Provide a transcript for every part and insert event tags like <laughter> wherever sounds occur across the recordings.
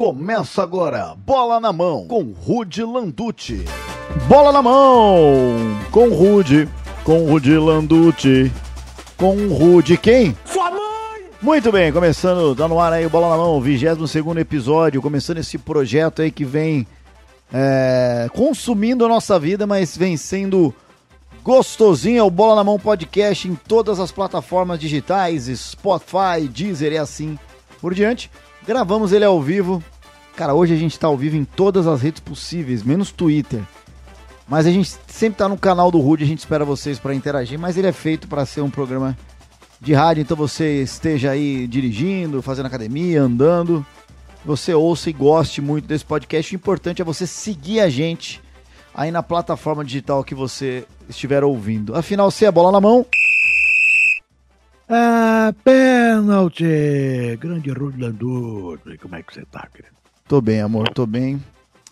Começa agora, Bola na Mão, com Rude Landucci. Bola na Mão, com Rude, com Rude Landucci. Com Rude quem? Sua mãe! Muito bem, começando, tá no ar aí o Bola na Mão, 22 episódio, começando esse projeto aí que vem é, consumindo a nossa vida, mas vem sendo gostosinho. É o Bola na Mão Podcast em todas as plataformas digitais, Spotify, Deezer e assim por diante. Gravamos ele ao vivo. Cara, hoje a gente tá ao vivo em todas as redes possíveis, menos Twitter. Mas a gente sempre tá no canal do Rude, a gente espera vocês para interagir, mas ele é feito para ser um programa de rádio, então você esteja aí dirigindo, fazendo academia, andando, você ouça e goste muito desse podcast. O importante é você seguir a gente aí na plataforma digital que você estiver ouvindo. Afinal, se é bola na mão, Ah, pênalti! Grande Landucci. Como é que você tá, querido? Tô bem, amor, tô bem.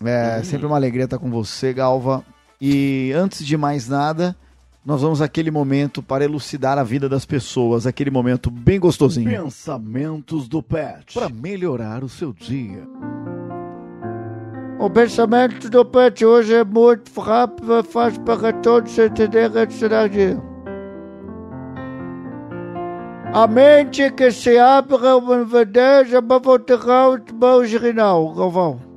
É sempre uma alegria estar com você, Galva. E antes de mais nada, nós vamos àquele momento para elucidar a vida das pessoas, aquele momento bem gostosinho. Pensamentos do Pet, para melhorar o seu dia. O pensamento do Pet hoje é muito rápido, faz para todos entenderem a cidade. A mente que se abre uma bandeja para voltar os mãos urinal, Galvão.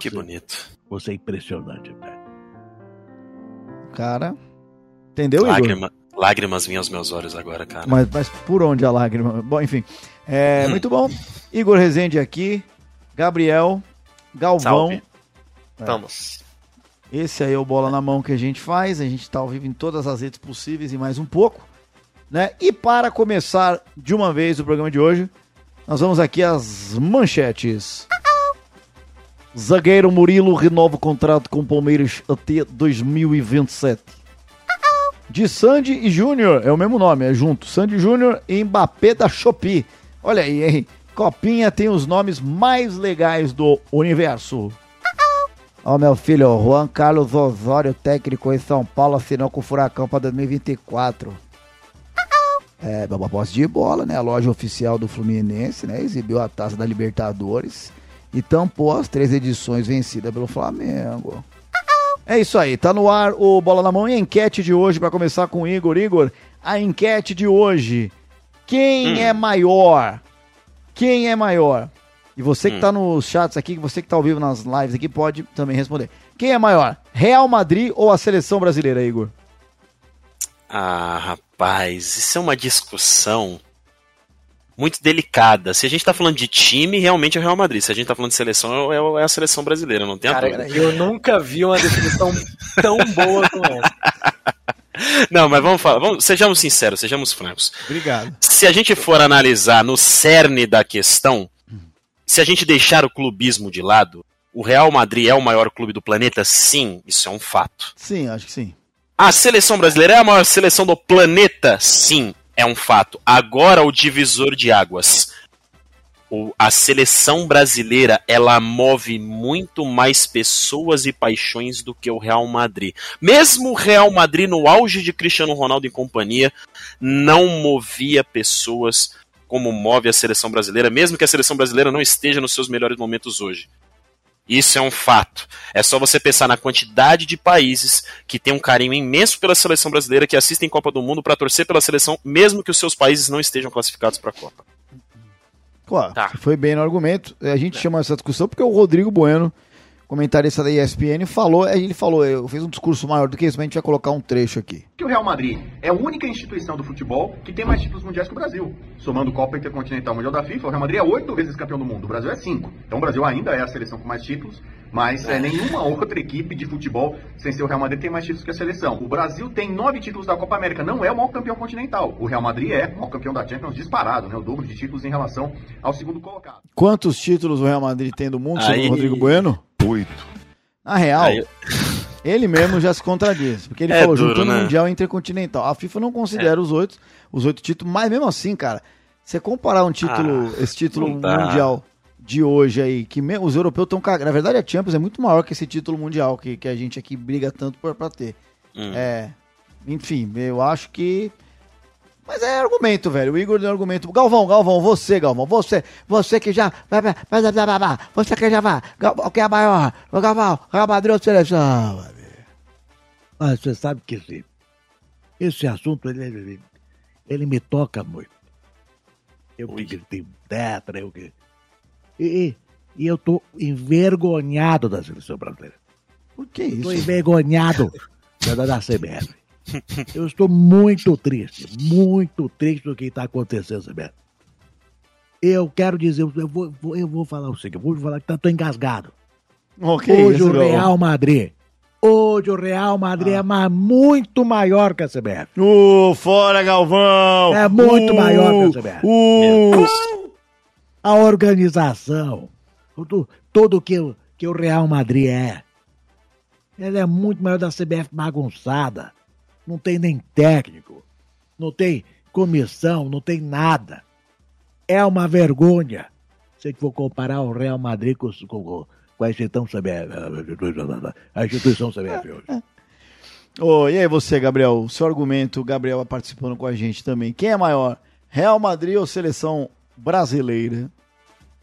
Que bonito. Você é impressionante, Pet. Cara, entendeu, Igor? Lágrima, lágrimas vinham aos meus olhos agora, cara. Mas, mas por onde a lágrima? Bom, enfim. É, muito bom. Igor Rezende aqui, Gabriel, Galvão. Salve. Vamos. Esse aí é o Bola na Mão que a gente faz. A gente tá ao vivo em todas as redes possíveis e mais um pouco. Né? E para começar de uma vez o programa de hoje, nós vamos aqui às manchetes. Zagueiro Murilo renova o contrato com o Palmeiras até 2027. De Sandy e Júnior, é o mesmo nome, é junto. Sandy Júnior e Mbappé da Shopee. Olha aí, hein? Copinha tem os nomes mais legais do universo. Ó, meu filho, Juan Carlos Osório, técnico em São Paulo, assinou com o Furacão para 2024. É, uma posse de bola, né? A loja oficial do Fluminense, né? Exibiu a taça da Libertadores e tampou as três edições vencidas pelo Flamengo. É isso aí, tá no ar o Bola na Mão e a enquete de hoje, para começar com o Igor. Igor, a enquete de hoje. Quem é maior? Quem é maior? E você que tá nos chats aqui, você que tá ao vivo nas lives aqui, pode também responder. Quem é maior? Real Madrid ou a seleção brasileira, Igor? Ah, rapaz, isso é uma discussão muito delicada. Se a gente tá falando de time, realmente é o Real Madrid. Se a gente tá falando de seleção, é é a seleção brasileira, não tem a Cara, dúvida. eu nunca vi uma definição tão boa como essa. <laughs> Não, mas vamos falar, vamos, sejamos sinceros, sejamos francos. Obrigado. Se a gente for analisar no cerne da questão, se a gente deixar o clubismo de lado, o Real Madrid é o maior clube do planeta? Sim, isso é um fato. Sim, acho que sim. A seleção brasileira é a maior seleção do planeta? Sim, é um fato. Agora o divisor de águas. O- a seleção brasileira ela move muito mais pessoas e paixões do que o Real Madrid. Mesmo o Real Madrid no auge de Cristiano Ronaldo e companhia não movia pessoas como move a seleção brasileira, mesmo que a seleção brasileira não esteja nos seus melhores momentos hoje. Isso é um fato. É só você pensar na quantidade de países que tem um carinho imenso pela seleção brasileira, que assistem Copa do Mundo para torcer pela seleção, mesmo que os seus países não estejam classificados para a Copa. Claro, Tá. foi bem no argumento. A gente chama essa discussão porque o Rodrigo Bueno, comentarista da ESPN, falou, ele falou, eu fiz um discurso maior do que isso, mas a gente vai colocar um trecho aqui. que o Real Madrid é a única instituição do futebol que tem mais títulos mundiais que o Brasil. Somando Copa Intercontinental Mundial da FIFA, o Real Madrid é oito vezes campeão do mundo, o Brasil é cinco. Então o Brasil ainda é a seleção com mais títulos, mas é, nenhuma outra equipe de futebol sem ser o Real Madrid tem mais títulos que a seleção. O Brasil tem nove títulos da Copa América, não é o maior campeão continental. O Real Madrid é o maior campeão da Champions disparado, né? O dobro de títulos em relação ao segundo colocado. Quantos títulos o Real Madrid tem do mundo, segundo Rodrigo Bueno? Oito. Na real, Aí- <laughs> ele mesmo já se contradiz, porque ele É falou duro, juntando o né? Mundial e Intercontinental. A FIFA não considera os oito, os oito títulos, mas mesmo assim, cara, você comparar um título, esse título mundial de hoje aí, que me- os europeus estão cagando. Na verdade, a Champions é muito maior que esse título mundial que, que a gente aqui briga tanto por, pra ter. Hum. É, enfim, eu acho que Mas é argumento, velho. O Igor deu argumento. Galvão, Galvão, você, Galvão, você, você que já. Você que já vai. Galvão, que é maior. O Galvão, Real Madrid ou seleção? Mas você sabe que esse, esse assunto, ele, ele, ele me toca muito. Eu que gritei tetra, eu que. E, e eu tô envergonhado da seleção brasileira. Por que isso? Tô envergonhado da, da CBF. <laughs> Eu estou muito triste, muito triste do que está acontecendo, CBF. Eu quero dizer, eu vou, eu vou falar o seguinte, eu vou falar que tá, tô engasgado. Oh, que Hoje o? Real Madrid, hoje o Real Madrid é ma- muito maior que a CBF. Uh, fora, Galvão! É muito Uh, maior que a CBF. Uh, A organização, tudo, tudo que, o- que o Real Madrid é. Ela é muito maior da CBF bagunçada. Não tem nem técnico, não tem comissão, não tem nada. É uma vergonha. Se for comparar o Real Madrid com, com, com a instituição CBF, a instituição CBF hoje. <laughs> Ô, e aí você, Gabriel? O seu argumento, o Gabriel participando com a gente também. Quem é maior? Real Madrid ou seleção brasileira?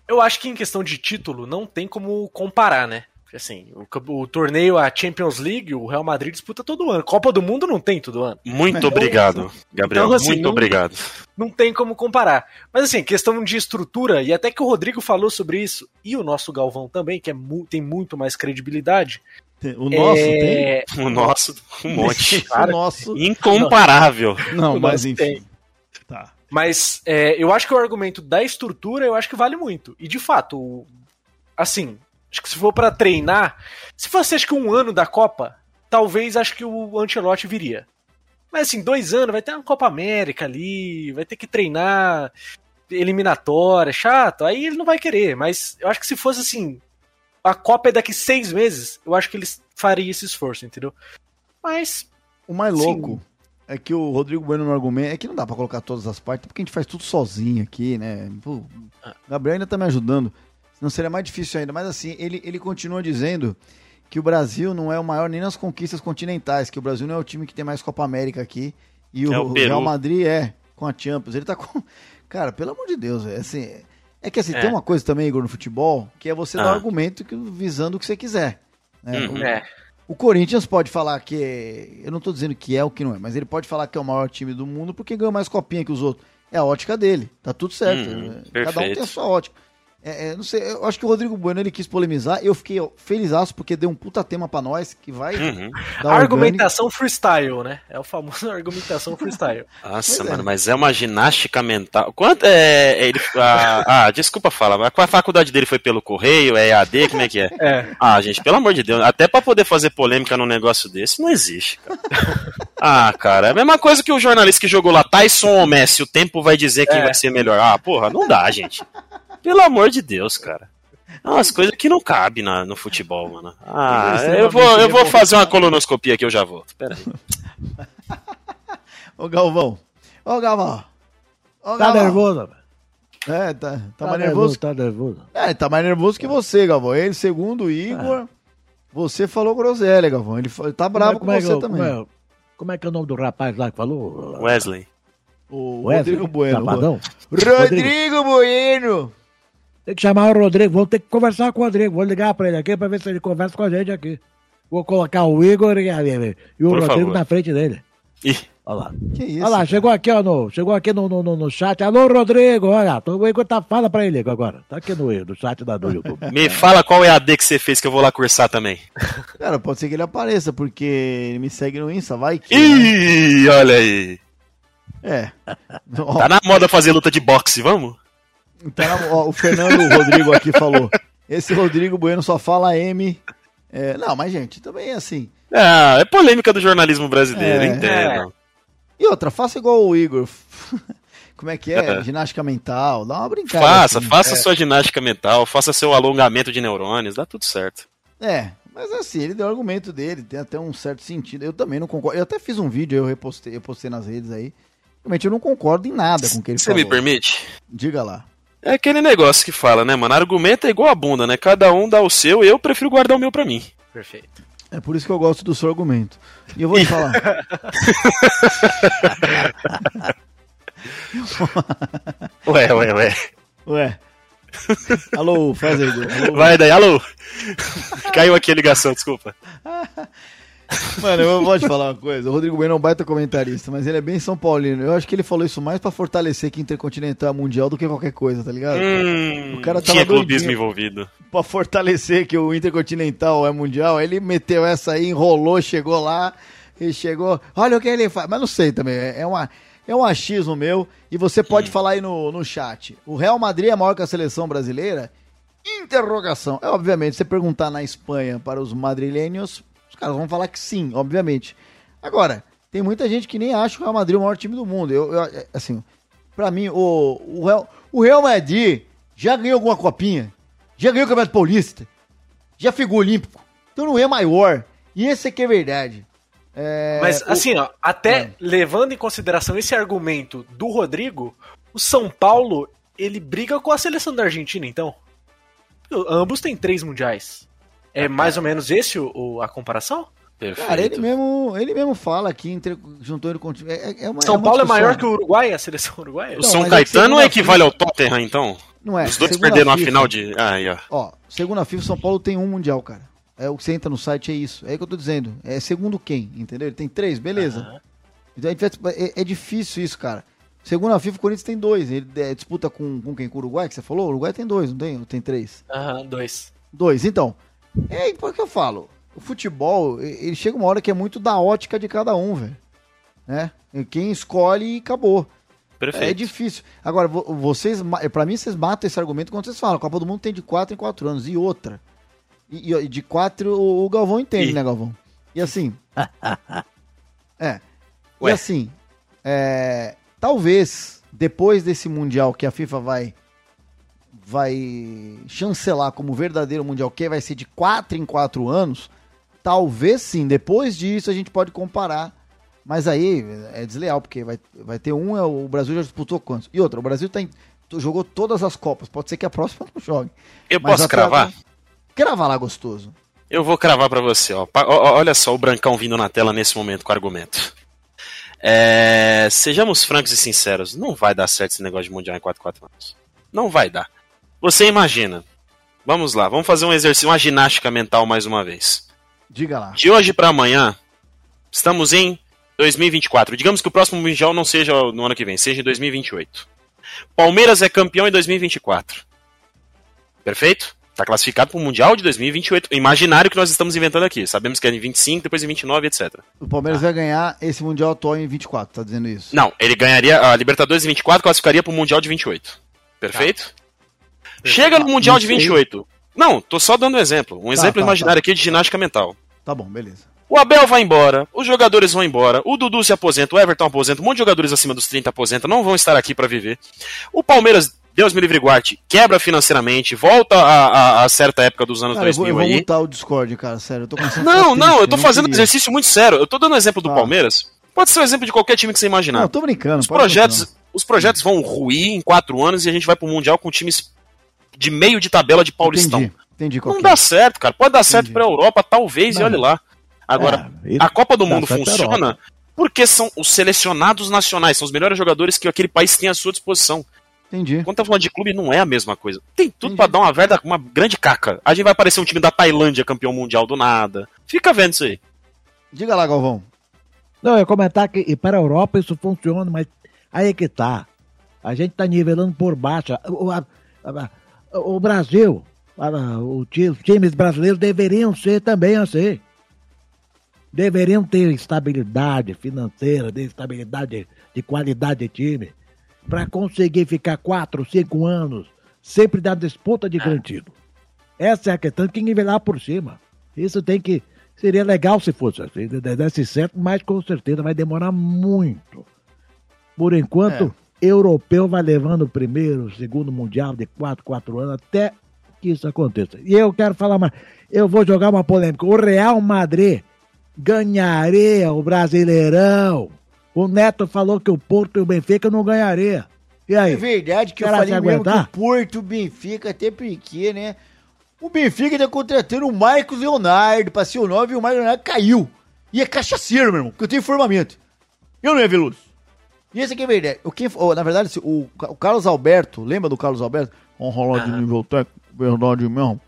Eu acho que em questão de título não tem como comparar, né? Assim, o, o torneio, a Champions League, o Real Madrid disputa todo ano. Copa do Mundo não tem todo ano. Muito obrigado, Gabriel. Então, assim, muito não- obrigado. Não tem como comparar. Mas assim, questão de estrutura, e até que o Rodrigo falou sobre isso, e o nosso Galvão também, que é mu- tem muito mais credibilidade. O nosso é... O nosso, um <laughs> monte. tem? O nosso. Incomparável. Não, O mas enfim. tem. Tá. Mas é, eu acho que o argumento da estrutura, eu acho que vale muito. E de fato, o- assim, acho que se for pra treinar, se fosse acho que um ano da Copa, talvez acho que o Ancelotti viria. Mas assim, dois anos, vai ter uma Copa América ali, vai ter que treinar eliminatória, chato, aí ele não vai querer. Mas eu acho que se fosse assim, a Copa é daqui seis meses, eu acho que eles fariam esse esforço, entendeu? Mas O mais Sim. louco é que o Rodrigo Bueno no argumento é que não dá pra colocar todas as partes, porque a gente faz tudo sozinho aqui, né? Pô, o Gabriel ainda tá me ajudando. Senão seria mais difícil ainda. Mas assim, ele, ele continua dizendo que o Brasil não é o maior nem nas conquistas continentais, que o Brasil não é o time que tem mais Copa América aqui. E o, É o. Real Madrid é, com a Champions. Ele tá com. Cara, pelo amor de Deus, é assim. É que assim, É. tem uma coisa também, Igor, no futebol, que é você dar Ah. argumento que, visando o que você quiser. né? Uhum. O- é. o Corinthians pode falar que. Eu não tô dizendo que é o que não é, mas ele pode falar que é o maior time do mundo porque ganhou mais copinha que os outros. É a ótica dele. Tá tudo certo. Uhum, Cada um tem a sua ótica. É, é, não sei, eu acho que o Rodrigo Bueno ele quis polemizar. Eu fiquei felizaço porque deu um puta tema pra nós que vai Uhum. dar Argumentação freestyle, né? É o famoso <laughs> argumentação freestyle. Nossa, Pois é. mano, mas é uma ginástica mental. Quanto é. Ele, ah, ah, desculpa falar, mas a faculdade dele foi pelo correio? É EAD? Como é que é? É. Ah, gente, pelo amor de Deus, até pra poder fazer polêmica num negócio desse, não existe, cara. <laughs> Ah, cara, é a mesma coisa que o jornalista que jogou lá, Tyson ou Messi, o tempo vai dizer quem É. vai ser melhor. Ah, porra, não dá, gente. Pelo amor de Deus, cara. É umas coisas que não cabem na- no futebol, mano. Ah, eu vou, eu vou fazer uma colonoscopia aqui, eu já volto. Pera aí. <laughs> Ô Galvão. Ô Galvão. Ô, Tá Galvão. nervoso, velho? É, tá, tá, mais nervoso. Tá nervoso. É, tá mais nervoso que você, Galvão. Ele, segundo o Igor, você falou groselha, Galvão. Ele tá bravo como é, com como você é, que- também. Como é, como é que é o nome do rapaz lá que falou? Wesley. O Wesley? Rodrigo Bueno. Chapadão? Rodrigo Bueno. Tem que chamar o Rodrigo, vamos ter que conversar com o Rodrigo. Vou ligar pra ele aqui pra ver se ele conversa com a gente aqui. Vou colocar o Igor e, e o Por Rodrigo favor. na frente dele. Ih, Olha lá. Que isso? Olha lá, cara? chegou aqui, ó, no, chegou aqui no, no, no, no chat. Alô, Rodrigo, olha, o Igor tá, fala pra ele agora. Tá aqui no, no chat da, do YouTube. me fala qual é a D que você fez que eu vou lá cursar também. Cara, pode ser que ele apareça, porque ele me segue no Insta, vai que. Ih, olha aí. É. Tá na moda fazer luta de boxe, vamos? Na- ó, o Fernando Rodrigo aqui falou. Esse Rodrigo Bueno só fala M. É, não, mas gente, também é assim. Ah, é polêmica do jornalismo brasileiro, É. entendo. E outra, faça igual o Igor. <laughs> Como é que é? Ginástica mental, dá uma brincada. Faça, assim. faça sua ginástica mental, faça seu alongamento de neurônios, dá tudo certo. É, mas assim, ele deu o argumento dele, tem até um certo sentido. Eu também não concordo. Eu até fiz um vídeo, eu repostei, eu postei nas redes aí. Realmente eu não concordo em nada com o que ele Você falou. me permite? Diga lá. É aquele negócio que fala, né, mano? Argumento é igual a bunda, né? Cada um dá o seu e eu prefiro guardar o meu pra mim. Perfeito. É por isso que eu gosto do seu argumento. E eu vou te falar. <laughs> Ué, ué, ué. Ué. Alô, faz aí. Alô. Vai daí, alô. Caiu aqui a ligação, desculpa. Mano, eu vou te falar uma coisa. O Rodrigo Bueno é um baita comentarista, mas ele é bem São Paulino. Eu acho que ele falou isso mais pra fortalecer que Intercontinental é mundial do que qualquer coisa, tá ligado? Hum, O cara tava tinha clubismo envolvido. Pra fortalecer que o Intercontinental é mundial, ele meteu essa aí, enrolou, chegou lá e chegou. Olha o que ele faz. Mas não sei também. É é uma. É um achismo meu, e você pode falar aí no, no chat. O Real Madrid é maior que a seleção brasileira? Interrogação. É, obviamente, você perguntar na Espanha para os madrilênios, os caras vão falar que sim, obviamente. Agora, tem muita gente que nem acha o Real Madrid o maior time do mundo. Eu, eu- assim, pra mim, o, o, Real, o Real Madrid já ganhou alguma copinha, já ganhou o Campeonato Paulista, já ficou olímpico. Então não é maior. E esse que é verdade. É, Mas o- assim, ó, até É. levando em consideração esse argumento do Rodrigo, o São Paulo, ele briga com a seleção da Argentina, então. Ambos têm três mundiais. É mais ou menos esse o, o- a comparação? Perfeito. Cara, ele mesmo, ele mesmo fala aqui, entre, juntou ele com o time. É, é uma, São uma Paulo é maior que o Uruguai, a seleção uruguaia? O São é que Caetano segunda equivale ao Tottenham, então? Não é. Os dois a perderam a FIFA- final de. Ah, aí, ó. Ó, segundo a FIFA, São Paulo tem um mundial, cara. É o que você entra no site, é isso. É o que eu tô dizendo. É segundo quem, entendeu? Ele tem três, beleza. Então a gente vai- é, é difícil isso, cara. Segundo a FIFA, o Corinthians tem dois. Ele é, disputa com, com quem? Com o Uruguai, que você falou? O Uruguai tem dois, não tem? Ou Tem três. Aham, dois. Dois, então. É por que eu falo. O futebol, e- ele chega uma hora que é muito da ótica de cada um, velho. Né? E Quem escolhe e acabou. Perfeito. É difícil. Agora, vo- vocês, ma- pra mim, vocês matam esse argumento quando vocês falam. A Copa do Mundo tem de 4 em 4 anos. E outra. E, e de 4 o, o Galvão entende, E? né, Galvão? E assim. <laughs> é. E Ué. assim. é, talvez, depois desse Mundial que a FIFA vai. Vai chancelar como verdadeiro Mundial, que vai ser de 4 em 4 anos. Talvez sim, depois disso a gente pode comparar. Mas aí é desleal, porque vai, vai ter um, é o Brasil já disputou quantos? E outra, o Brasil tá em- jogou todas as Copas. Pode ser que a próxima não jogue. Eu Mas posso cravar? agora- Cravar lá gostoso. Eu vou cravar pra você, ó, Olha só o Brancão vindo na tela nesse momento com argumento. É, Sejamos francos e sinceros, não vai dar certo esse negócio de Mundial em 4 4 anos. Não vai dar. Você imagina. Vamos lá, vamos fazer um exercício, uma ginástica mental mais uma vez. Diga lá. De hoje pra amanhã, estamos em 2024. Digamos que o próximo Mundial não seja no ano que vem, seja em 2028. Palmeiras é campeão em 2024. Perfeito? Está classificado para o Mundial de 2028. Imaginário que nós estamos inventando aqui. Sabemos que é em 25, depois em 29, etc. O Palmeiras vai ganhar esse Mundial atual em 24, tá dizendo isso? Não, ele ganharia a Libertadores em 24, classificaria para o Mundial de 28. Perfeito? Chega no Mundial de não sei. 28. Não, tô só dando um exemplo. Um exemplo tá, imaginário aqui de ginástica mental. Tá bom, beleza. O Abel vai embora, os jogadores vão embora, o Dudu se aposenta, o Everton aposenta, um monte de jogadores acima dos 30 aposenta, não vão estar aqui para viver. O Palmeiras, Deus me livre guarde, quebra financeiramente, volta a, a- a certa época dos anos Cara, eu vou, 2000 eu vou mutar o Discord, cara, sério. Eu tô Não, não, eu tô fazendo um exercício muito sério. Eu tô dando exemplo do Tá. Palmeiras. Pode ser o exemplo de qualquer time que você imaginar. Não, eu tô brincando. os projetos, continuar. os projetos vão ruir em quatro anos e a gente vai pro Mundial com times de meio de tabela de Paulistão. Entendi, entendi Não que é. dá certo, cara. Pode dar certo Entendi. pra Europa, talvez, e Não. olhe lá. Agora, É, a Copa do dá Mundo funciona porque são os selecionados nacionais, são os melhores jogadores que aquele país tem à sua disposição. Entendi. Quando tá falando de clube, não é a mesma coisa. Tem tudo Entendi. pra dar uma verda, uma grande caca. A gente vai aparecer um time da Tailândia campeão mundial do nada. Fica vendo isso aí. Diga lá, Galvão. Não, eu ia comentar que e para a Europa isso funciona, mas aí é que tá. A gente tá nivelando por baixo. O, a- a- o Brasil, os times brasileiros deveriam ser também assim. Deveriam ter estabilidade financeira, ter estabilidade de qualidade de time, para conseguir ficar quatro, cinco anos sempre na disputa de grande título. Essa é a questão que nivelar por cima. Isso tem que. Seria legal se fosse assim, de- desse certo, mas com certeza vai demorar muito. Por enquanto, europeu vai levando o primeiro, o segundo mundial de 4, 4 anos, até que isso aconteça. E eu quero falar mais. Eu vou jogar uma polêmica. O Real Madrid ganharia o Brasileirão. O Neto falou que o Porto e o Benfica não ganharia. E aí? É verdade que eu falei que mesmo que o Porto, o Benfica, até porque, né? O Benfica tá contratando o Marcos Leonardo pra ser o 9 e o Marcos Leonardo caiu. E é cachaceiro, meu irmão, porque eu tenho informamento. Eu não é Veloso. E esse aqui é verdade. O que, oh, na verdade, o, o Carlos Alberto, lembra do Carlos Alberto? Vamos rolar de nível técnico, verdade mesmo.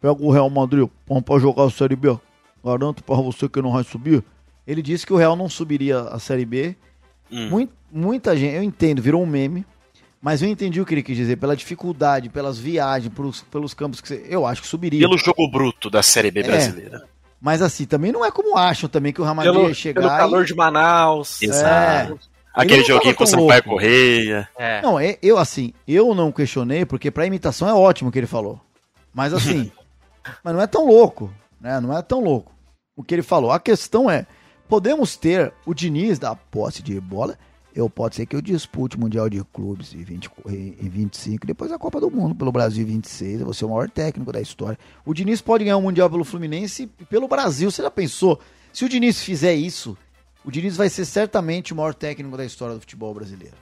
Pega o Real Madrid, vamos pra jogar a Série B. Garanto pra você que não vai subir. Ele disse que o Real não subiria a Série B. Hum. Muita, muita gente, eu entendo, virou um meme. Mas eu entendi o que ele quis dizer, pela dificuldade, pelas viagens, pelos, pelos campos que você, eu acho que subiria. Pelo jogo bruto da Série B É. brasileira. Mas assim, também não é como acham também que o Real Madrid Pelo, ia chegar pelo e- calor de Manaus. Exato. Ele Aquele joguinho com o Sampaio. Correia. É. Não, é- eu assim, eu não questionei, porque pra imitação é ótimo o que ele falou. Mas assim, <laughs> mas não é tão louco, né? Não é tão louco o que ele falou. A questão é, podemos ter o Diniz da posse de bola, eu pode ser que eu dispute o Mundial de Clubes em, 20, em em 25, depois a Copa do Mundo pelo Brasil em 26, eu vou ser o maior técnico da história. O Diniz pode ganhar o Mundial pelo Fluminense e pelo Brasil, você já pensou? Se o Diniz fizer isso, o Diniz vai ser certamente o maior técnico da história do futebol brasileiro.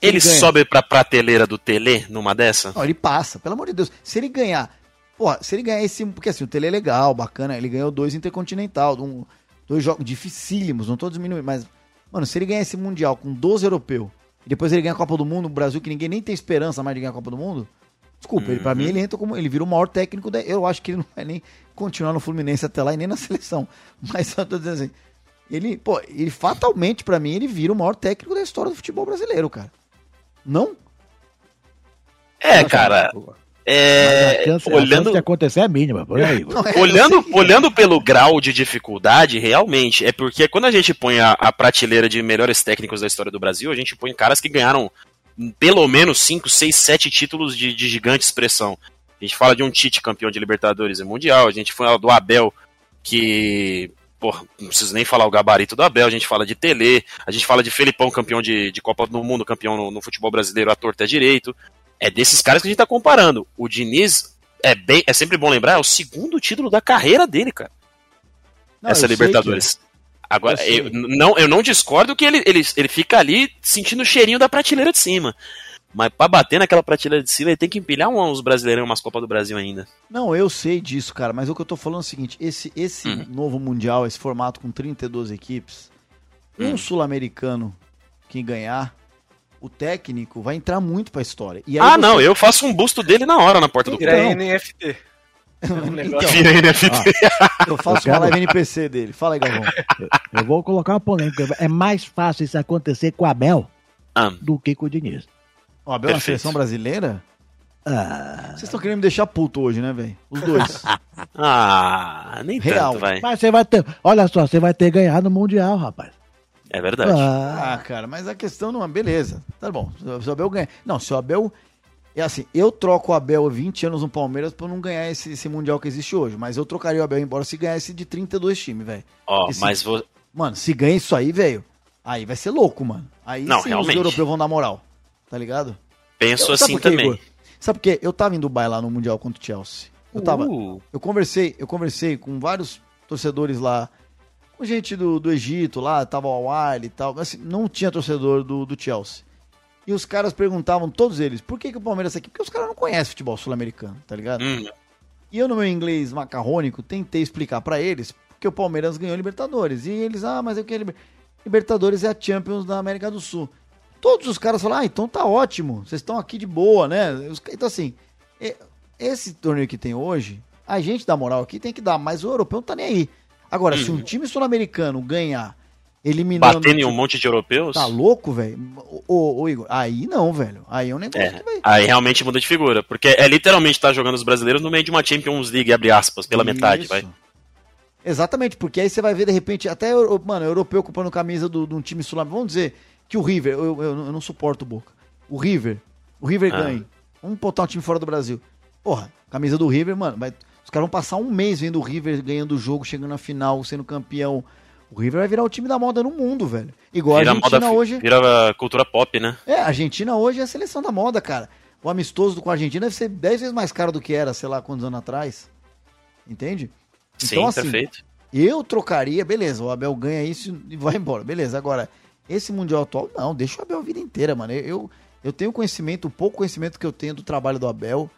Se Ele ganha- sobe pra prateleira do Tele numa dessa? não, ele passa, pelo amor de Deus. Se ele ganhar. Porra, se ele ganhar esse. Porque assim, o Tele é legal, bacana. Ele ganhou dois Intercontinental, um, dois jogos dificílimos, não tô diminuindo, mas. Mano, se ele ganhar esse Mundial com 12 europeu e depois ele ganha a Copa do Mundo, o Brasil, que ninguém nem tem esperança mais de ganhar a Copa do Mundo. Desculpa, ele, pra mim ele entra como. Ele vira o maior técnico da. Eu acho que ele não vai nem continuar no Fluminense até lá e nem na <laughs> seleção. Mas eu tô dizendo assim. Ele, pô, ele fatalmente, pra mim, ele vira o maior técnico da história do futebol brasileiro, cara. Não? É, cara. A É, a chance olhando, de acontecer é mínima, aí. Não, <laughs> é, olhando, que- olhando pelo grau de dificuldade, realmente, é porque quando a gente põe a, a prateleira de melhores técnicos da história do Brasil, a gente põe caras que ganharam pelo menos 5, 6, 7 títulos de, de gigante expressão. A gente fala de um Tite campeão de Libertadores e Mundial, a gente fala do Abel, que. Porra, não preciso nem falar o gabarito do Abel, a gente fala de Tele, a gente fala de Felipão, campeão de, de Copa do Mundo, campeão no, no futebol brasileiro, à torta é direito. É desses caras que a gente tá comparando. O Diniz é bem, é sempre bom lembrar, é o segundo título da carreira dele, cara. Não, essa Libertadores. Agora, Eu eu, não, eu não discordo que ele, ele, ele fica ali sentindo o cheirinho da prateleira de cima. Mas pra bater naquela prateleira de cima, ele tem que empilhar um- uns brasileirão, umas Copas do Brasil ainda. Não, eu sei disso, cara, mas o que eu tô falando é o seguinte: esse, esse Hum. novo Mundial, esse formato com 32 equipes, um Hum. sul-americano que ganhar, o técnico vai entrar muito pra história. E aí Ah, você- não, eu faço um busto dele na hora na porta do Vira Então. NFT. <laughs> Um negócio. Então, Vira NFT. eu faço Eu uma live NPC dele. Fala aí, Galvão. Eu vou colocar uma polêmica. É mais fácil isso acontecer com o Abel Ah, do que com o Diniz. O Abel na Perfeito. seleção brasileira? Ah, Vocês estão querendo me deixar puto hoje, né, velho? Os dois. <laughs> ah, nem Real. tanto, vai. mas você vai ter. Olha só, você vai ter ganhado o Mundial, rapaz. É verdade. Ah, Ah, cara, mas a questão não é. Beleza, tá bom. Se o Abel ganha. Não, se o Abel. É assim, eu troco o Abel há 20 anos no Palmeiras pra não ganhar esse, esse Mundial que existe hoje. Mas eu trocaria o Abel embora se ganhasse de 32 times, velho. Ó, esse- mas vou. Mano, se ganha isso aí, velho, aí vai ser louco, mano. Aí Não, sim realmente. os europeus vão dar moral. Tá ligado? Penso Eu- assim também. Igor? Sabe por quê? Eu tava em Dubai lá no Mundial contra o Chelsea. Eu tava. Uh, Eu conversei, eu conversei com vários torcedores lá, com gente do, do Egito lá, tava o Al e tal, mas assim, não tinha torcedor do, do Chelsea. E os caras perguntavam, todos eles, por que, que o Palmeiras tá aqui? Porque os caras não conhecem futebol sul-americano, tá ligado? hum, E eu, no meu inglês macarrônico, tentei explicar pra eles porque o Palmeiras ganhou Libertadores. E eles, ah, mas é o que? Liber- Libertadores é a Champions da América do Sul. Todos os caras falaram, ah, então tá ótimo, vocês estão aqui de boa, né? Então, assim, esse torneio que tem hoje, a gente dá moral aqui tem que dar, mas o europeu não tá nem aí. Agora, se um time sul-americano ganhar, eliminando. batendo em um monte de europeus. Tá louco, velho? Ô, Igor, aí não, velho. Aí é um negócio É, que vai. aí realmente muda de figura. Porque é literalmente estar jogando os brasileiros no meio de uma Champions League, abre aspas, pela metade, Isso. vai. Exatamente, porque aí você vai ver de repente, até, mano, europeu comprando camisa de um time sul-americano. Vamos dizer que o River, eu, eu- eu não suporto o Boca. O River, o River Ah. ganha. Vamos botar um time fora do Brasil. Porra, camisa do River, mano, vai, os caras vão passar um mês vendo o River ganhando o jogo, chegando na final, sendo campeão. O River vai virar o time da moda no mundo, velho. Igual Vira, a Argentina moda, hoje. vira cultura pop, né? É, a Argentina hoje é a seleção da moda, cara. O amistoso com a Argentina deve ser 10 vezes mais caro do que era, sei lá, quantos anos atrás. Entende? Sim, Então, assim, perfeito. Eu trocaria, beleza, o Abel ganha isso e vai embora, beleza. Agora, esse Mundial atual, não, deixa o Abel a vida inteira, mano. Eu, eu tenho conhecimento, o pouco conhecimento que eu tenho do trabalho do Abel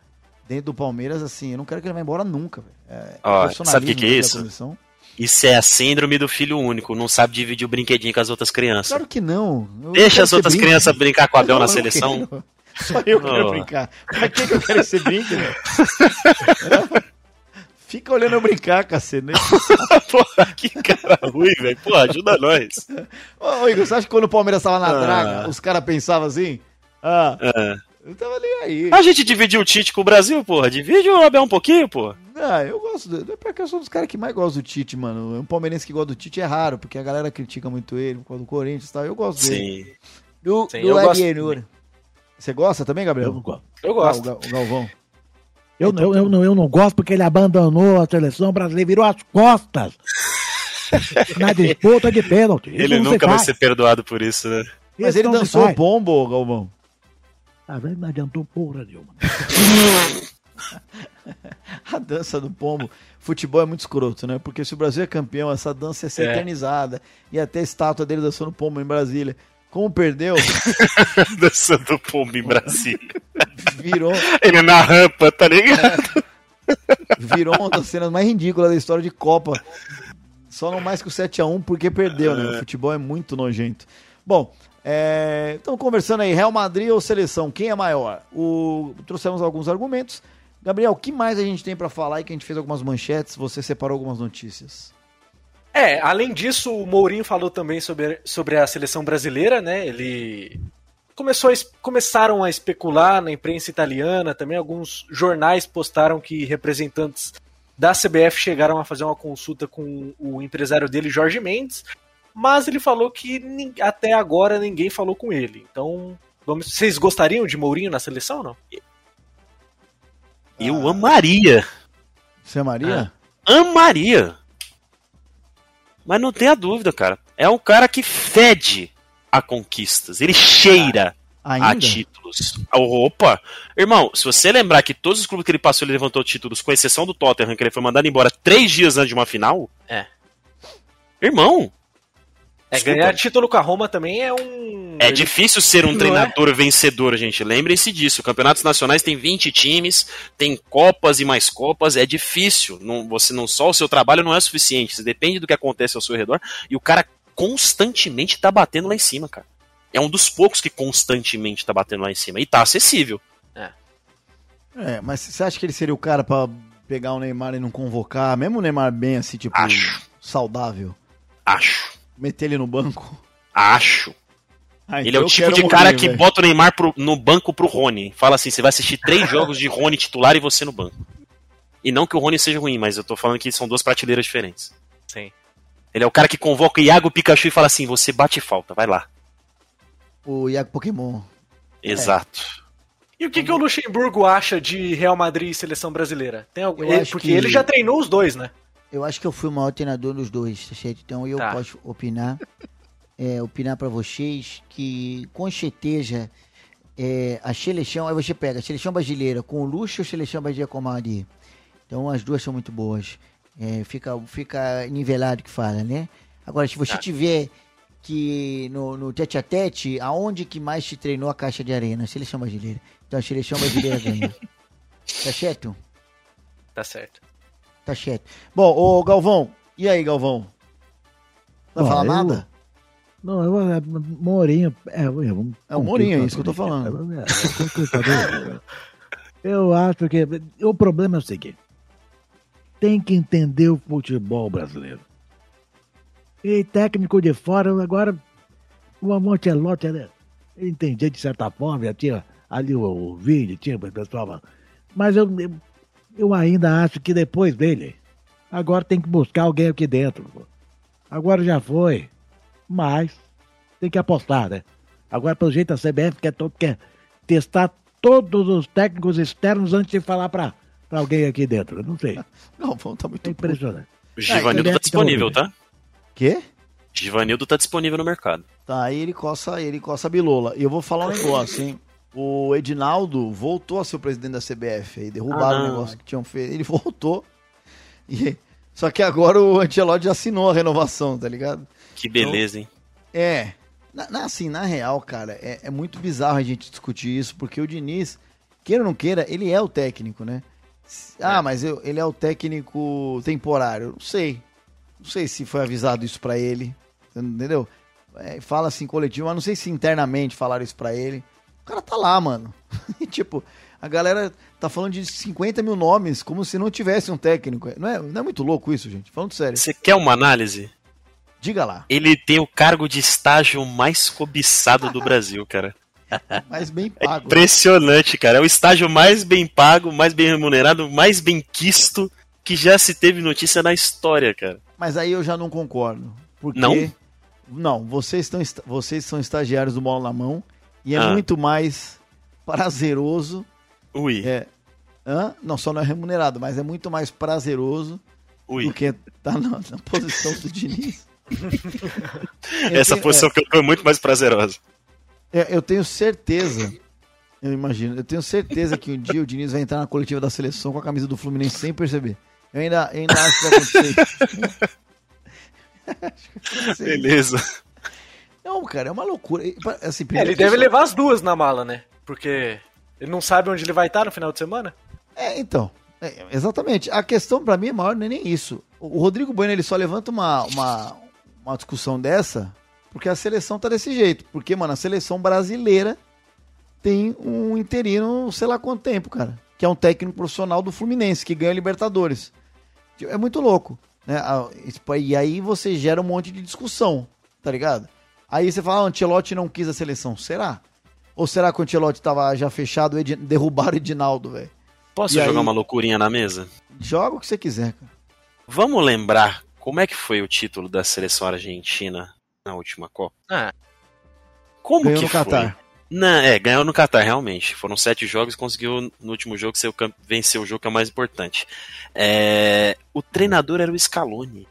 dentro do Palmeiras, assim, eu não quero que ele vá embora nunca, velho. É, Ó, sabe o que que é isso? comissão. Isso é a síndrome do filho único, não sabe dividir o brinquedinho com as outras crianças. Claro que não. Eu Deixa quero as outras brinco. crianças brincar com o Abel <laughs> na seleção. quero. <laughs> Só eu quero Oh. brincar. Pra que, que eu quero ser brinco, velho? <laughs> Fica olhando eu brincar, cacete. né? <laughs> Porra, que cara ruim, velho. Pô, ajuda nós. Ô, ô, Igor, você acha que quando o Palmeiras tava na Ah. draga, os caras pensavam assim? Ah, Ah. eu tava ali aí. A gente dividiu o Tite com o Brasil, porra. Divide o Abel um pouquinho, porra. Ah, eu gosto. Do, é porque eu sou um dos caras que mais gosta do Tite, mano. Um palmeirense que gosta do Tite é raro, porque a galera critica muito ele, por causa do Corinthians e tal. Eu gosto dele. Sim. Do, Sim, do eu gosto. Você gosta também, Eu Gabriel? gosto. Eu Ah, o, gosto. Ga- o Galvão. Eu, eu, eu, não, eu não gosto porque ele abandonou a seleção brasileira, virou as costas <laughs> na disputa de pênalti. Isso Ele nunca vai faz. ser perdoado por isso, né? Mas Isso ele dançou faz. pombo, Galvão. Ah, velho, não adiantou porra nenhuma. <laughs> A dança do pombo. Futebol é muito escroto, né? Porque se o Brasil é campeão, essa dança ia ser É. eternizada. Ia ter estátua dele dançando pombo em Brasília. Como perdeu, <laughs> Dançando pombo em Brasília. virou, Ele na rampa, tá ligado? virou uma das cenas mais ridículas da história de Copa. Só não mais que o 7x1 porque perdeu, né? O futebol é muito nojento. Bom, é... então conversando aí, Real Madrid ou seleção, quem é maior? O... Trouxemos alguns argumentos. Gabriel, o que mais a gente tem pra falar aí que a gente fez algumas manchetes, você separou algumas notícias. É, além disso, o Mourinho falou também sobre, sobre a seleção brasileira, né? Ele começou a, começaram a especular na imprensa italiana, também alguns jornais postaram que representantes da CBF chegaram a fazer uma consulta com o empresário dele, Jorge Mendes, mas ele falou que até agora ninguém falou com ele. Então, vamos, vocês gostariam de Mourinho na seleção ou não? Eu amaria. Você é Maria? Amaria. Mas não tenha dúvida, cara. É um cara que fede a conquistas. Ele cheira a Ainda? títulos. Opa! Irmão, se você lembrar que todos os clubes que ele passou, ele levantou títulos, com exceção do Tottenham, que ele foi mandado embora três dias antes de uma final. É. Irmão, É, Desculpa. ganhar título com a Roma também é um. é difícil ser um Não é? treinador vencedor, gente. Lembrem-se disso. Campeonatos nacionais tem 20 times, tem copas e mais copas. É difícil. Não, você não só o seu trabalho não é suficiente. Você depende do que acontece ao seu redor. E o cara constantemente tá batendo lá em cima, cara. É um dos poucos que constantemente tá batendo lá em cima. E tá acessível. É, mas você acha que ele seria o cara pra pegar o Neymar e não convocar? Mesmo o Neymar bem assim, tipo, Acho. saudável. Acho. Meter ele no banco? Acho. Ah, Ele é então o tipo de cara Mourinho, que velho. bota o Neymar pro- no banco pro Rony. Fala assim: você vai assistir três <laughs> jogos de Rony titular e você no banco. E não que o Rony seja ruim, mas eu tô falando que são duas prateleiras diferentes. Sim. Ele é o cara que convoca o Iago Pikachu e fala assim: você bate falta, vai lá. O Iago Pokémon. Exato. E o que, que o Luxemburgo acha de Real Madrid e seleção brasileira? Tem algum... Porque que- ele já treinou os dois, né? Eu acho que eu fui o maior treinador dos dois, tá certo? Então eu Tá. posso opinar, <laughs> é, opinar pra vocês que com certeza é, a seleção, aí você pega a seleção brasileira com o Luxo ou a seleção brasileira com o Mari. Então as duas são muito boas. É, fica, fica nivelado que fala, né? Agora, se você Tá. tiver que no, no tete a tete, aonde que mais se treinou a caixa de areia? Na seleção brasileira. Então a seleção brasileira <laughs> ganha. Tá certo? Tá certo. Tá certo. Bom, ô Galvão, e aí, Galvão? Não vai falar eu- nada? Não, eu, é. É, é, um É é isso que eu tô falando. É, é, conquistador. eu acho que. O problema é o seguinte: tem que entender o futebol brasileiro. E técnico de fora, agora. O Amontelote, ele, ele entendia de certa forma, já tinha ali o, o vídeo, tinha o pessoal. Mas eu, eu, eu ainda acho que depois dele, agora tem que buscar alguém aqui dentro. Agora já foi. Mas tem que apostar, né? Agora, pelo jeito, a CBF quer, todo, quer testar todos os técnicos externos antes de falar pra, pra alguém aqui dentro. Eu não sei. <laughs> Galvão tá muito É impressionante. O Givanildo ele tá é disponível, tão- tá? Quê? Givanildo tá disponível no mercado. Tá, aí ele coça, ele coça a bilola. E eu vou falar um <laughs> negócio, hein? O Edinaldo voltou a ser o presidente da CBF. Aí derrubaram Ah, o negócio que tinham feito. Ele voltou. E, <laughs> só que agora o Ancelotti já assinou a renovação, tá ligado? Que beleza, hein? É. Na, na- assim, na real, cara, é, é muito bizarro a gente discutir isso, porque o Diniz, queira ou não queira, ele é o técnico, né? Ah, mas eu- ele é o técnico temporário. Não sei. Não sei se foi avisado isso pra ele, entendeu? É, fala assim coletivo, mas não sei se internamente falaram isso pra ele. O cara tá lá, mano. <laughs> E, tipo, a galera tá falando de 50 mil nomes como se não tivesse um técnico. Não é, não é muito louco isso, gente? Falando sério. Você quer uma análise? Diga lá. Ele tem o cargo de estágio mais cobiçado do Brasil, cara. <laughs> Mas bem É pago. impressionante, cara. É o estágio mais bem pago, mais bem remunerado, mais bem quisto que já se teve notícia na história, cara. Mas aí eu já não concordo. Porque. Não? Não, vocês, estão, vocês são estagiários do Bola na Mão e é Ah. muito mais prazeroso. Ui, É, hã? Não, só não é remunerado, mas é muito mais prazeroso ui. do que tá na, na posição do Diniz. <laughs> Eu Essa tenho- posição que foi muito mais prazerosa. é, é, eu tenho certeza. Eu imagino, eu tenho certeza que um dia o Diniz vai entrar na coletiva da seleção com a camisa do Fluminense sem perceber. Eu ainda, eu ainda acho que vai acontecer. <laughs> <laughs> Beleza. Não, cara, é uma loucura. Assim, É, ele deve levar as duas na mala, né? Porque ele não sabe onde ele vai estar no final de semana. É, então. é, exatamente. A questão pra mim é maior, não é nem isso. O Rodrigo Bueno ele só levanta uma, uma, uma discussão dessa porque a seleção tá desse jeito. Porque, mano, a seleção brasileira tem um interino, sei lá quanto tempo, cara. Que é um técnico profissional do Fluminense, que ganha Libertadores. É muito louco. Né? Isso- E aí você gera um monte de discussão, tá ligado? Aí você fala, ah, o Ancelotti não quis a seleção. Será? Ou será que o Ancelotti tava já fechado, Edi- derrubaram o Edinaldo, velho? Posso E jogar aí? uma loucurinha na mesa? Joga o que você quiser, cara. Vamos lembrar como é que foi o título da seleção argentina na última Copa? Ah, Como Ganhou que no foi? Catar. Não, é, ganhou no Catar, realmente. Foram sete jogos e conseguiu no último jogo ser o camp- vencer o jogo que é o mais importante. É, o treinador era o Scaloni.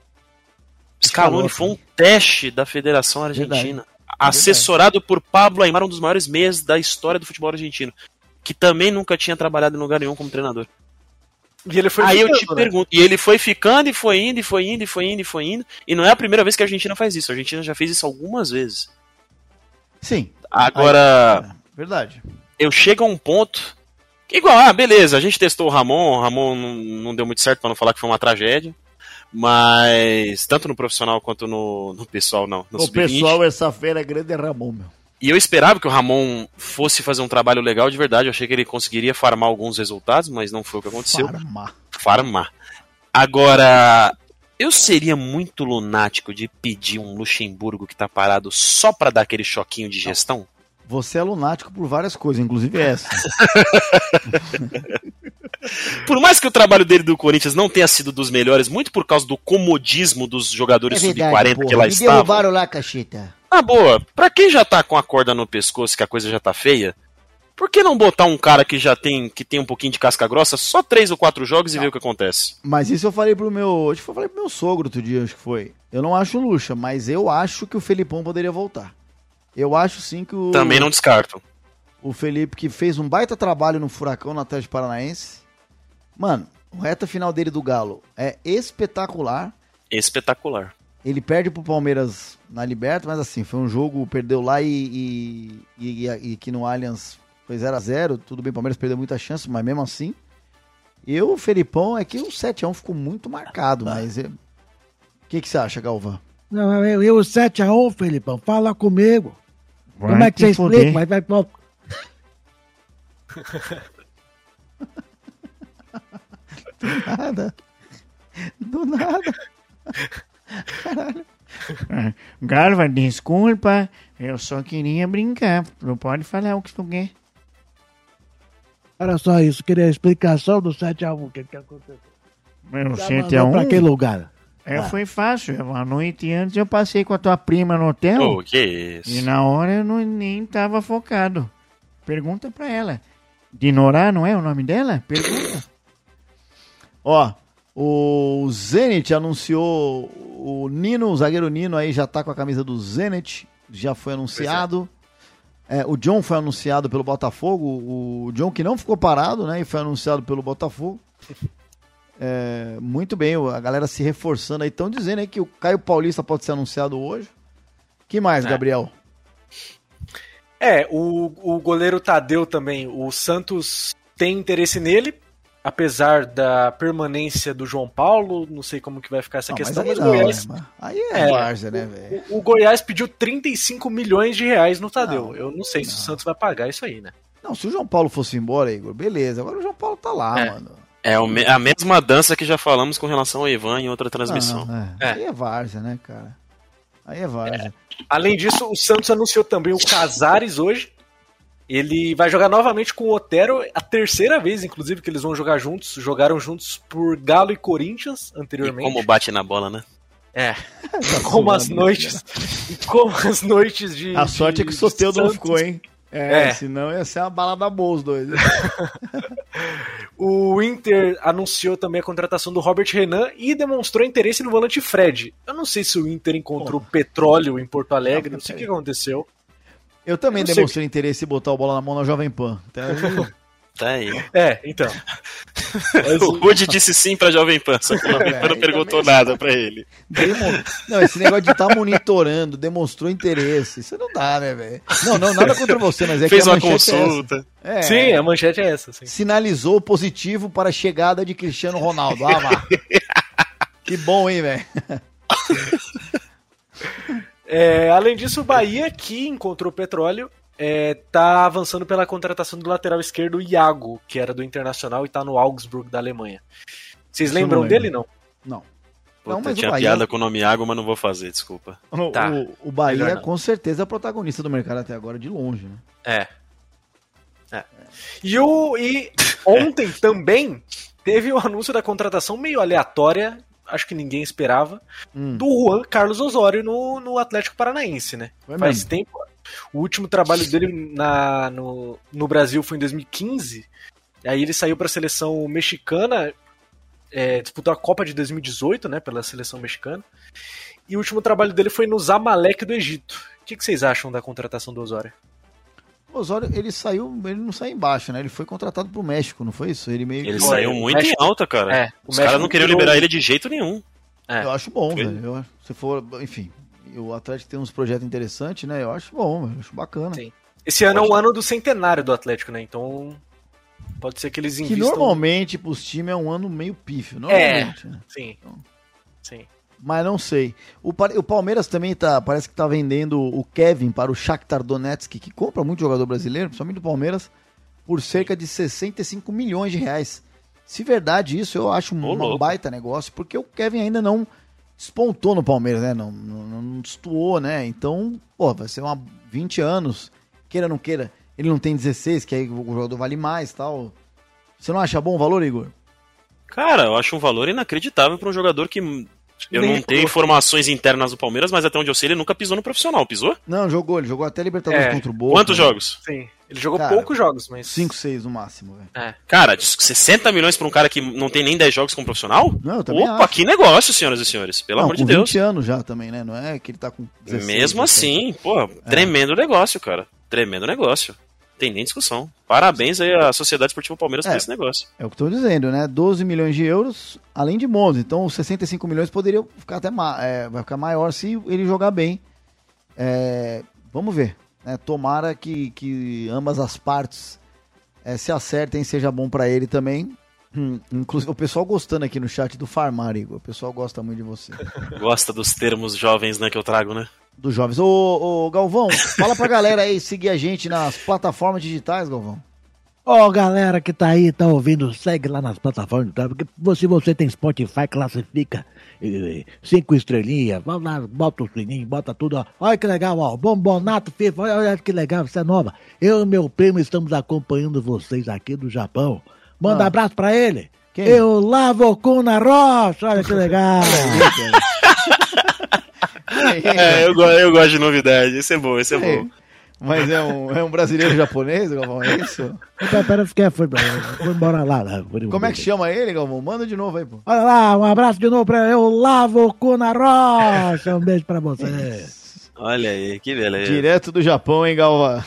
Scaloni foi um teste da Federação Argentina. Verdade. Assessorado por Pablo Aymar, um dos maiores meias da história do futebol argentino. Que também nunca tinha trabalhado em lugar nenhum como treinador. e ele foi Aí eu te ficando, né? pergunto, e ele foi ficando, e foi indo, e foi indo, e foi indo, e foi indo. E não é a primeira vez que a Argentina faz isso. A Argentina já fez isso algumas vezes. Sim. Agora, É, verdade. eu chego a um ponto. Igual, ah, beleza, a gente testou o Ramon, o Ramon não, não deu muito certo pra não falar que foi uma tragédia. Mas, tanto no profissional quanto no, no pessoal, não. No o sub-20. pessoal, essa feira é grande é Ramon, meu. E eu esperava que o Ramon fosse fazer um trabalho legal de verdade. Eu achei que ele conseguiria farmar alguns resultados, mas não foi o que aconteceu. Farmar. farmar. Agora, eu seria muito lunático de pedir um Luxemburgo que tá parado só pra dar aquele choquinho de gestão? Você é lunático por várias coisas, inclusive essa. <laughs> Por mais que o trabalho dele do Corinthians não tenha sido dos melhores, muito por causa do comodismo dos jogadores sub-40 que lá estavam. lá, cacheta. Na boa, pra quem já tá com a corda no pescoço que a coisa já tá feia, por que não botar um cara que já tem que tem um pouquinho de casca grossa, só três ou quatro jogos e ver o que acontece? Mas isso eu falei pro meu. Acho que eu falei pro meu sogro outro dia, acho que foi. Eu não acho luxa, mas eu acho que o Felipão poderia voltar. Eu acho sim que o. Também não descarto. O Felipe que fez um baita trabalho no Furacão no Atlético Paranaense. Mano, o reta final dele do Galo é espetacular. Espetacular. Ele perde pro Palmeiras na Liberta, mas assim, foi um jogo, perdeu lá e, e, e, e aqui no Allianz foi 0 a 0 Tudo bem, o Palmeiras perdeu muita chance, mas mesmo assim. Eu, o Felipão, é que o 7x1 ficou muito marcado, mas. é- O que, que você acha, Galvão? Não, eu, eu 7x1, Felipão, fala comigo. Vai Como é que você foder. explica? Mas vai, vai, <laughs> Nada. Do nada. Garva, desculpa, eu só queria brincar. Não pode falar o que tu quer. Era só isso, queria a explicação do 7x1. O que, que aconteceu? Meu Já 7 mandou a 1 Pra que lugar? É, Ah. foi fácil. A noite antes eu passei com a tua prima no hotel Oh, que e isso. na hora eu não, nem tava focado. Pergunta pra ela. Dinorá, não é o nome dela? Pergunta. <laughs> Ó, o Zenit anunciou o Nino, o zagueiro Nino aí já tá com a camisa do Zenit, já foi anunciado. É, o John foi anunciado pelo Botafogo, o John que não ficou parado, né, e foi anunciado pelo Botafogo. <laughs> É, muito bem, a galera se reforçando aí, estão dizendo aí que o Caio Paulista pode ser anunciado hoje. que mais, É. Gabriel? É, o, o goleiro Tadeu também. O Santos tem interesse nele. apesar da permanência do João Paulo, não sei como que vai ficar essa Não, questão, mas mas, aí o não, Goiás, né? Aí é, É, né, velho? o, o Goiás pediu 35 milhões de reais no Tadeu. Não, Eu não sei se o. Santos vai pagar isso aí, né? Não, se o João Paulo fosse embora, Igor, beleza. Agora o João Paulo tá lá, É. mano. É a mesma dança que já falamos com relação ao Ivan em outra transmissão. Não, é. É. Aí é várzea, né, cara? Aí é várzea. Além disso, o Santos anunciou também o Casares hoje. Ele vai jogar novamente com o Otero, a terceira vez, inclusive, que eles vão jogar juntos. Jogaram juntos por Galo e Corinthians E anteriormente. como bate na bola, né? É, <laughs> Tá como as noites. e como as noites de. A sorte é que o de Soteldo não ficou, hein? É, É. senão ia ser uma balada boa os dois. <laughs> O Inter anunciou também a contratação do Robert Renan e demonstrou interesse no volante Fred. Eu não sei se o Inter encontrou petróleo em Porto Alegre, não sei o que aconteceu. Eu também demonstrei interesse em botar o bola na mão na Jovem Pan. Então, <laughs> Tá aí. É, então. O Rude disse sim pra Jovem Pan, só que o Jovem Pan não É, perguntou também- nada pra ele. demo- Não, esse negócio de estar monitorando, demonstrou interesse. Isso não dá, né, velho? Não, não, nada contra você, mas é Fez que a uma é consulta. É, Sim, a manchete é essa. Sim. sinalizou positivo para a chegada de Cristiano Ronaldo. Ah, vá. Que bom, hein, velho? É, além disso, o Bahia, que encontrou petróleo, é, tá avançando pela contratação do lateral esquerdo Iago, que era do Internacional e tá no Augsburg da Alemanha. Vocês Isso lembram não dele, não? Não. Puta, Não, mas o tinha Bahia- piada com o nome Água, mas não vou fazer, desculpa. O, Tá. o- o Bahia, com certeza, é o protagonista do mercado até agora, de longe, né? É. É. E, o, e ontem <laughs> também teve o anúncio da contratação meio aleatória, acho que ninguém esperava, Hum. do Juan Carlos Osório no, no Atlético Paranaense, né? Foi Faz mesmo. tempo. O último trabalho dele na, no, no Brasil foi em 2015. Aí ele saiu para a seleção mexicana, é, disputou a Copa de 2018, né, pela seleção mexicana. E o último trabalho dele foi no Zamalek do Egito. O que, que vocês acham da contratação do Osório? O Osório, ele saiu, ele não saiu embaixo, né? Ele foi contratado pro México, não foi isso? Ele meio Ele que... saiu muito México- em alta, cara. É, Os caras não queriam liberar ele de jeito nenhum. É. Eu acho bom, velho. Se for, enfim, o Atlético tem uns projetos interessantes, né? Eu acho bom. Eu acho bacana. Sim. Esse ano é o ano do centenário do Atlético, né? Então pode ser que eles Que invistam. normalmente pros times é um ano meio pífio, normalmente, né? Sim. Sim. Mas não sei. O, o Palmeiras também tá, parece que tá vendendo o Kevin para o Shakhtar Donetsk, que compra muito jogador brasileiro, principalmente do Palmeiras, por cerca de 65 milhões de reais. Se verdade isso, eu acho um, Ô, um baita negócio, porque o Kevin ainda não despontou no Palmeiras, né? Não, não, não destoou, né? Então, pô, vai ser uma 20 anos, queira ou não queira. Ele não tem 16, que aí o jogador vale mais tal. Você não acha bom o valor, Igor? Cara, eu acho um valor inacreditável pra um jogador que. Eu Nem não tenho informações internas do Palmeiras, mas até onde eu sei, ele nunca pisou no profissional. Pisou? Não, jogou, ele jogou até Libertadores É. contra o Boca. Quantos jogos? Sim. Ele jogou Cara, poucos jogos, mas. 5, 6 no máximo, velho. Cara, 60 milhões pra um cara que não tem nem 10 jogos como profissional? Não, eu também Opa, acho. que negócio, senhoras e senhores. Pelo Não, amor de com Deus. 20 anos já também, né? Não é que ele tá com 16. Mesmo 17. assim, pô, tremendo negócio, cara. Tremendo negócio. Tem nem discussão. Parabéns aí à Sociedade Esportiva Palmeiras É. por esse negócio. É o que eu tô dizendo, né? 12 milhões de euros, além de bônus. Então, os 65 milhões poderiam ficar até é, vai ficar maior se ele jogar bem. É, vamos ver. né? Tomara que, que ambas as partes é, se acertem, seja bom pra ele também. Hum, inclusive, o pessoal gostando aqui no chat do Farmar, Igor. O pessoal gosta muito de você. <laughs> Gosta dos termos jovens, né, que eu trago, né? Dos jovens. Ô, ô, Galvão, fala pra galera aí seguir a gente nas plataformas digitais, Galvão. Ó, galera que tá aí, tá ouvindo, segue lá nas plataformas, tá? Porque se você tem Spotify, classifica eh, cinco estrelinhas, vai lá, bota o sininho, bota tudo, ó. Olha que legal, ó, Bombonato FIFA, olha, olha que legal, você é nova. Eu e meu primo estamos acompanhando vocês aqui do Japão. Manda Ah. abraço pra ele. Quem? Eu lavo o cu na rocha, olha que legal. <laughs> <laughs> <laughs> É, eu, eu gosto de novidade. Esse é bom, esse é É. bom. Mas é um, é um brasileiro japonês, Galvão, é isso? Pera, pera, fiquei, foi, foi embora lá. lá foi Como é que chama ele, Galvão? Manda de novo aí, pô. Olha lá, um abraço de novo pra eu lavo o cu na rocha. Um beijo pra você. Olha aí, que beleza. Direto do Japão, hein, Galvão?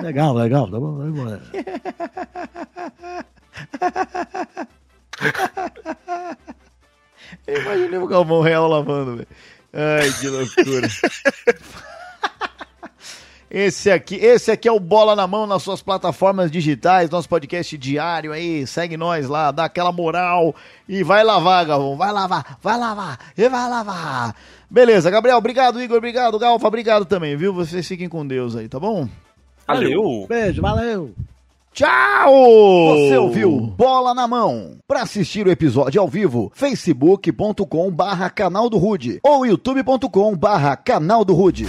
Legal, legal, tá bom, vamos <laughs> embora. Eu imaginei o Galvão real lavando, velho. Ai, que loucura. <laughs> Esse aqui, esse aqui é o Bola na Mão nas suas plataformas digitais, nosso podcast diário aí. Segue nós lá, dá aquela moral e vai lavar, Galvão. Vai lavar, vai lavar e vai lavar. Beleza, Gabriel, obrigado, Igor, obrigado, Galfa, obrigado também, viu? Vocês fiquem com Deus aí, tá bom? Valeu. Beijo, valeu. Tchau! Você ouviu Bola na Mão. Para assistir o episódio ao vivo, facebook.com barra canal do Rude ou youtube.com barra canal do Rude.